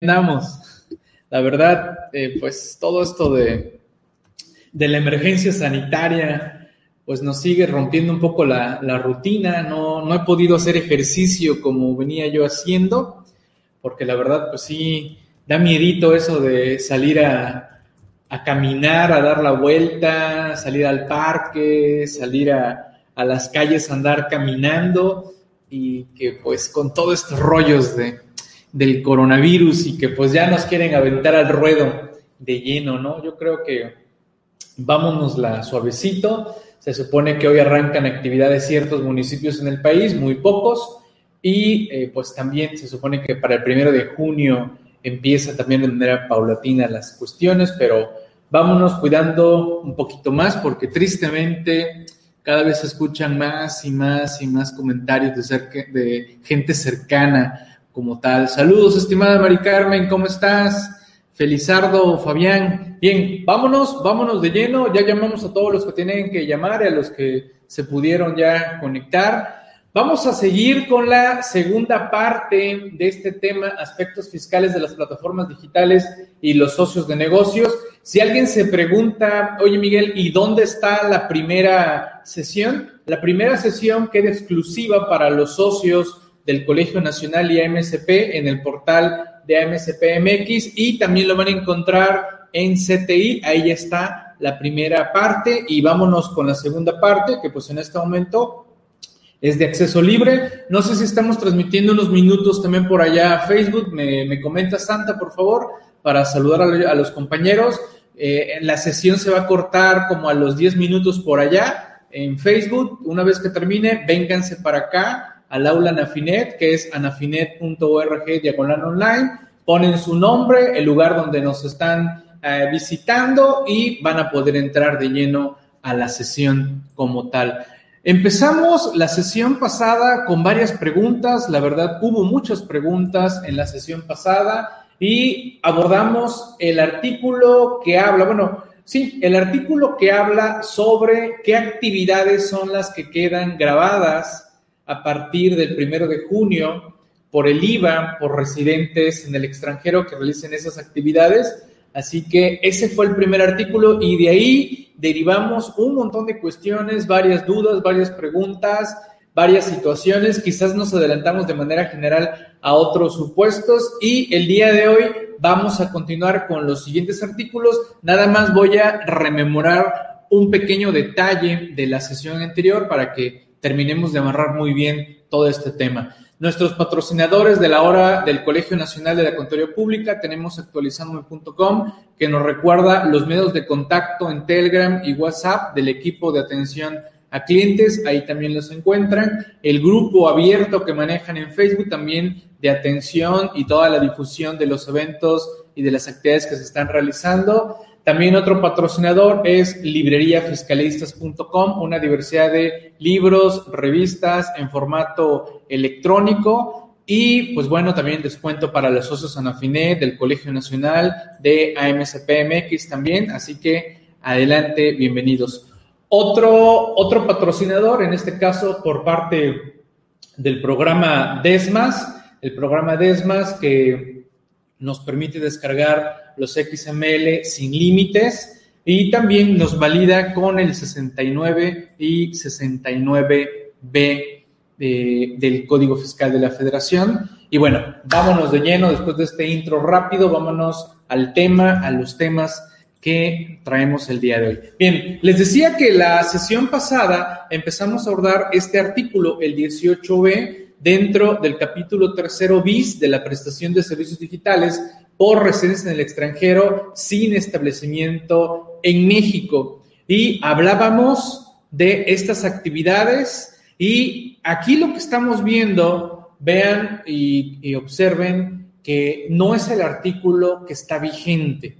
andamos. La verdad, eh, pues todo esto de, de, la emergencia sanitaria, pues nos sigue rompiendo un poco la, la, rutina. No, no he podido hacer ejercicio como venía yo haciendo, porque la verdad, pues sí, da miedito eso de salir a, a caminar, a dar la vuelta, salir al parque, salir a, a las calles, andar caminando y que pues con todos estos rollos de del coronavirus y que pues ya nos quieren aventar al ruedo de lleno, ¿no? Yo creo que vámonos la suavecito. Se supone que hoy arrancan actividades ciertos municipios en el país, muy pocos, y eh, pues también se supone que para el primero de junio empieza también de manera paulatina las cuestiones, pero vámonos cuidando un poquito más porque tristemente cada vez se escuchan más y más y más comentarios de, de gente cercana como tal. Saludos, estimada Mari Carmen, ¿cómo estás? Felizardo, Fabián. Bien, vámonos, vámonos de lleno. Ya llamamos a todos los que tienen que llamar y a los que se pudieron ya conectar. Vamos a seguir con la segunda parte de este tema, aspectos fiscales de las plataformas digitales y los socios de negocios. Si alguien se pregunta, oye Miguel, ¿y dónde está la primera sesión? La primera sesión queda exclusiva para los socios del Colegio Nacional y AMSP en el portal de AMSP MX y también lo van a encontrar en CTI, ahí ya está la primera parte y vámonos con la segunda parte que pues en este momento es de acceso libre. No sé si estamos transmitiendo unos minutos también por allá a Facebook, me, comenta Santa por favor para saludar a, los compañeros. Eh, la sesión se va a cortar como a los 10 minutos por allá en Facebook. Una vez que termine, vénganse para acá al aula Anafinet, que es anafinet.org diagonal online, ponen su nombre, el lugar donde nos están eh, visitando y van a poder entrar de lleno a la sesión como tal. Empezamos la sesión pasada con varias preguntas, la verdad hubo muchas preguntas en la sesión pasada y abordamos el artículo que habla, bueno, sí, el artículo que habla sobre qué actividades son las que quedan grabadas a partir del primero de junio por el IVA, por residentes en el extranjero que realicen esas actividades. Así que ese fue el primer artículo y de ahí derivamos un montón de cuestiones, varias dudas, varias preguntas, varias situaciones. Quizás nos adelantamos de manera general a otros supuestos y el día de hoy vamos a continuar con los siguientes artículos. Nada más voy a rememorar un pequeño detalle de la sesión anterior para que terminemos de amarrar muy bien todo este tema. Nuestros patrocinadores de la hora del Colegio Nacional de la Contaduría Pública, tenemos actualizandome.com, que nos recuerda los medios de contacto en Telegram y WhatsApp del equipo de atención a clientes, ahí también los encuentran. El grupo abierto que manejan en Facebook también de atención y toda la difusión de los eventos y de las actividades que se están realizando. También otro patrocinador es libreriafiscalistas.com, una diversidad de libros, revistas en formato electrónico y pues bueno, también descuento para los socios Anafinet del Colegio Nacional de AMSPMX también, así que adelante, bienvenidos. Otro, otro patrocinador, en este caso por parte del programa DESMAS, el programa DESMAS que nos permite descargar los XML sin límites y también nos valida con el 69 y 69B del Código Fiscal de la Federación. Y bueno, vámonos de lleno después de este intro rápido, vámonos al tema, a los temas que traemos el día de hoy. Bien, les decía que la sesión pasada empezamos a abordar este artículo, el 18B, dentro del capítulo tercero bis de la prestación de servicios digitales por residencia en el extranjero sin establecimiento en México. Y hablábamos de estas actividades y aquí lo que estamos viendo, vean y, observen que no es el artículo que está vigente.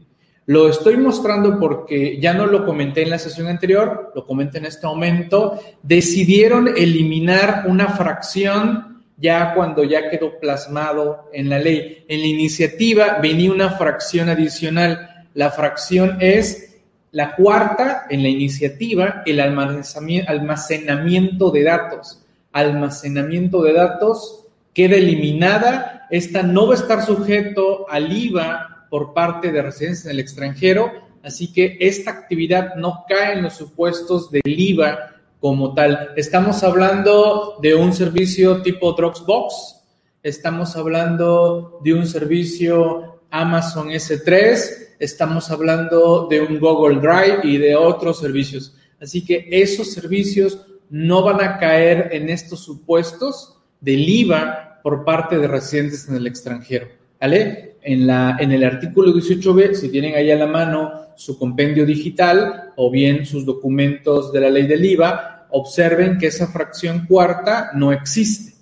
Lo estoy mostrando porque ya no lo comenté en la sesión anterior, lo comenté en este momento. Decidieron eliminar una fracción ya cuando ya quedó plasmado en la ley. En la iniciativa venía una fracción adicional. La fracción es la cuarta en la iniciativa, el almacenamiento de datos. Almacenamiento de datos queda eliminada esta no va a estar sujeto al IVA por parte de residentes en el extranjero, así que esta actividad no cae en los supuestos del IVA como tal. Estamos hablando de un servicio tipo Dropbox, estamos hablando de un servicio Amazon S3, estamos hablando de un Google Drive y de otros servicios. Así que esos servicios no van a caer en estos supuestos del IVA por parte de residentes en el extranjero. ¿Vale? En, la, en el artículo 18b, si tienen ahí a la mano su compendio digital o bien sus documentos de la ley del IVA, observen que esa fracción cuarta no existe.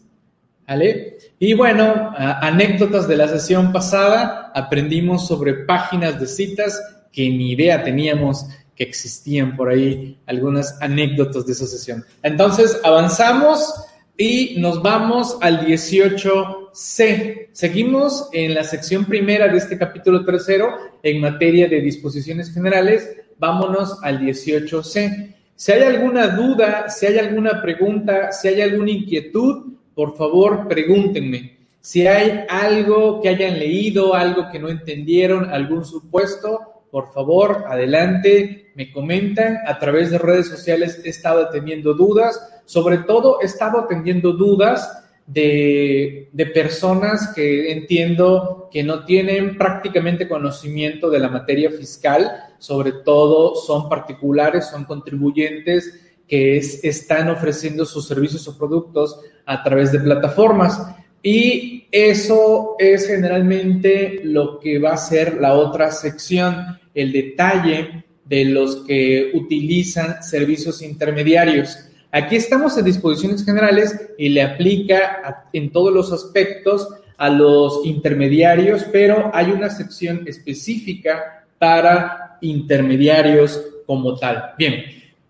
¿Vale? Y bueno, anécdotas de la sesión pasada, aprendimos sobre páginas de citas que ni idea teníamos que existían por ahí algunas anécdotas de esa sesión. Entonces, avanzamos y nos vamos al 18C. Seguimos en la sección primera de este capítulo tercero en materia de disposiciones generales. Vámonos al 18C. Si hay alguna duda, si hay alguna pregunta, si hay alguna inquietud, por favor, pregúntenme. Si hay algo que hayan leído, algo que no entendieron, algún supuesto, por favor, adelante, me comentan. A través de redes sociales he estado atendiendo dudas. Sobre todo he estado atendiendo dudas de, de, personas que entiendo que no tienen prácticamente conocimiento de la materia fiscal. Sobre todo son particulares, son contribuyentes que están ofreciendo sus servicios o productos a través de plataformas. Y eso es generalmente lo que va a ser la otra sección el detalle de los que utilizan servicios intermediarios. Aquí estamos en disposiciones generales y le aplica en todos los aspectos a los intermediarios, pero hay una sección específica para intermediarios como tal. Bien,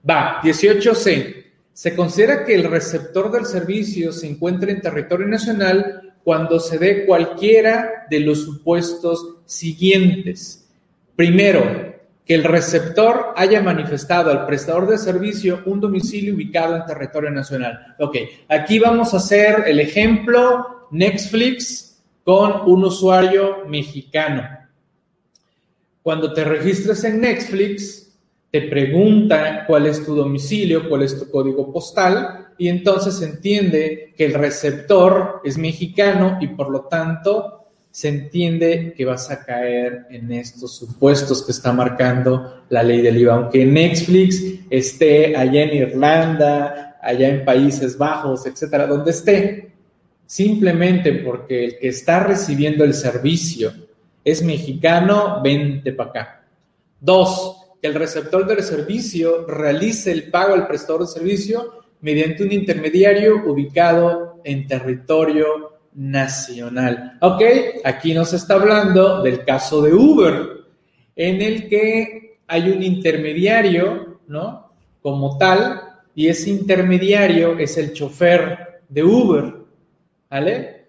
va, 18C. Se considera que el receptor del servicio se encuentra en territorio nacional cuando se dé cualquiera de los supuestos siguientes. Primero, que el receptor haya manifestado al prestador de servicio un domicilio ubicado en territorio nacional. Ok, aquí vamos a hacer el ejemplo Netflix con un usuario mexicano. Cuando te registres en Netflix, te pregunta cuál es tu domicilio, cuál es tu código postal, y entonces entiende que el receptor es mexicano y por lo tanto se entiende que vas a caer en estos supuestos que está marcando la ley del IVA. Aunque Netflix esté allá en Irlanda, allá en Países Bajos, etcétera, donde esté, simplemente porque el que está recibiendo el servicio es mexicano, vente para acá. Dos, que el receptor del servicio realice el pago al prestador de servicio mediante un intermediario ubicado en territorio nacional. Ok, aquí nos está hablando del caso de Uber, en el que hay un intermediario, ¿no? Como tal, y ese intermediario es el chofer de Uber, ¿vale?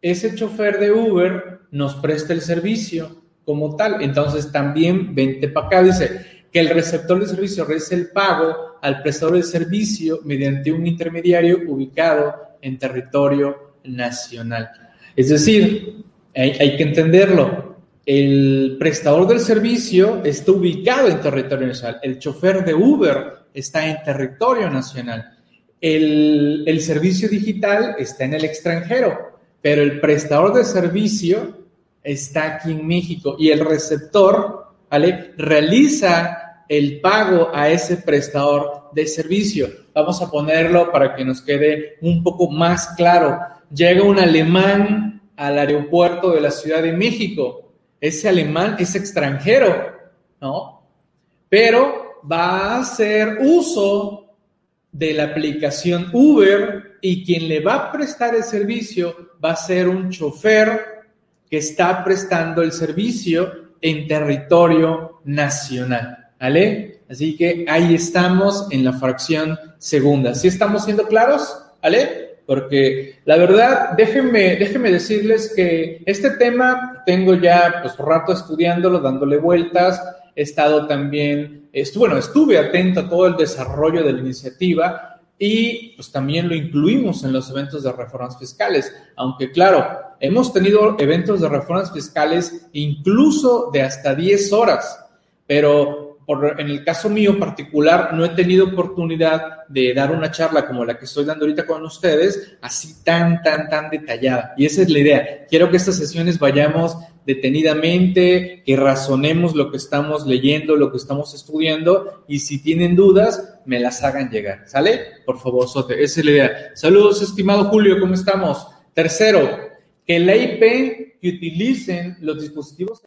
Ese chofer de Uber nos presta el servicio como tal, entonces también vente para acá, dice que el receptor de servicio realice el pago al prestador de servicio mediante un intermediario ubicado en territorio nacional. Es decir, hay, que entenderlo. El prestador del servicio está ubicado en territorio nacional. El chofer de Uber está en territorio nacional. El, el, servicio digital está en el extranjero, pero el prestador de servicio está aquí en México y el receptor realiza el pago a ese prestador de servicio. Vamos a ponerlo para que nos quede un poco más claro llega un alemán al aeropuerto de la Ciudad de México. Ese alemán es extranjero, ¿no? Pero va a hacer uso de la aplicación Uber y quien le va a prestar el servicio va a ser un chofer que está prestando el servicio en territorio nacional, ¿vale? Así que ahí estamos en la fracción segunda. ¿Sí estamos siendo claros? ¿Vale? Porque la verdad, déjenme, déjenme decirles que este tema tengo ya pues rato estudiándolo, dándole vueltas, he estado también, estuve, bueno, estuve atento a todo el desarrollo de la iniciativa, y pues también lo incluimos en los eventos de reformas fiscales, aunque claro, hemos tenido eventos de reformas fiscales incluso de hasta 10 horas, pero en el caso mío particular, no he tenido oportunidad de dar una charla como la que estoy dando ahorita con ustedes, así tan, tan, tan detallada. Y esa es la idea. Quiero que estas sesiones vayamos detenidamente, que razonemos lo que estamos leyendo, lo que estamos estudiando, y si tienen dudas, me las hagan llegar. ¿Sale? Por favor, Sote. Esa es la idea. Saludos, estimado Julio, ¿cómo estamos? Tercero, que la IP que utilicen los dispositivos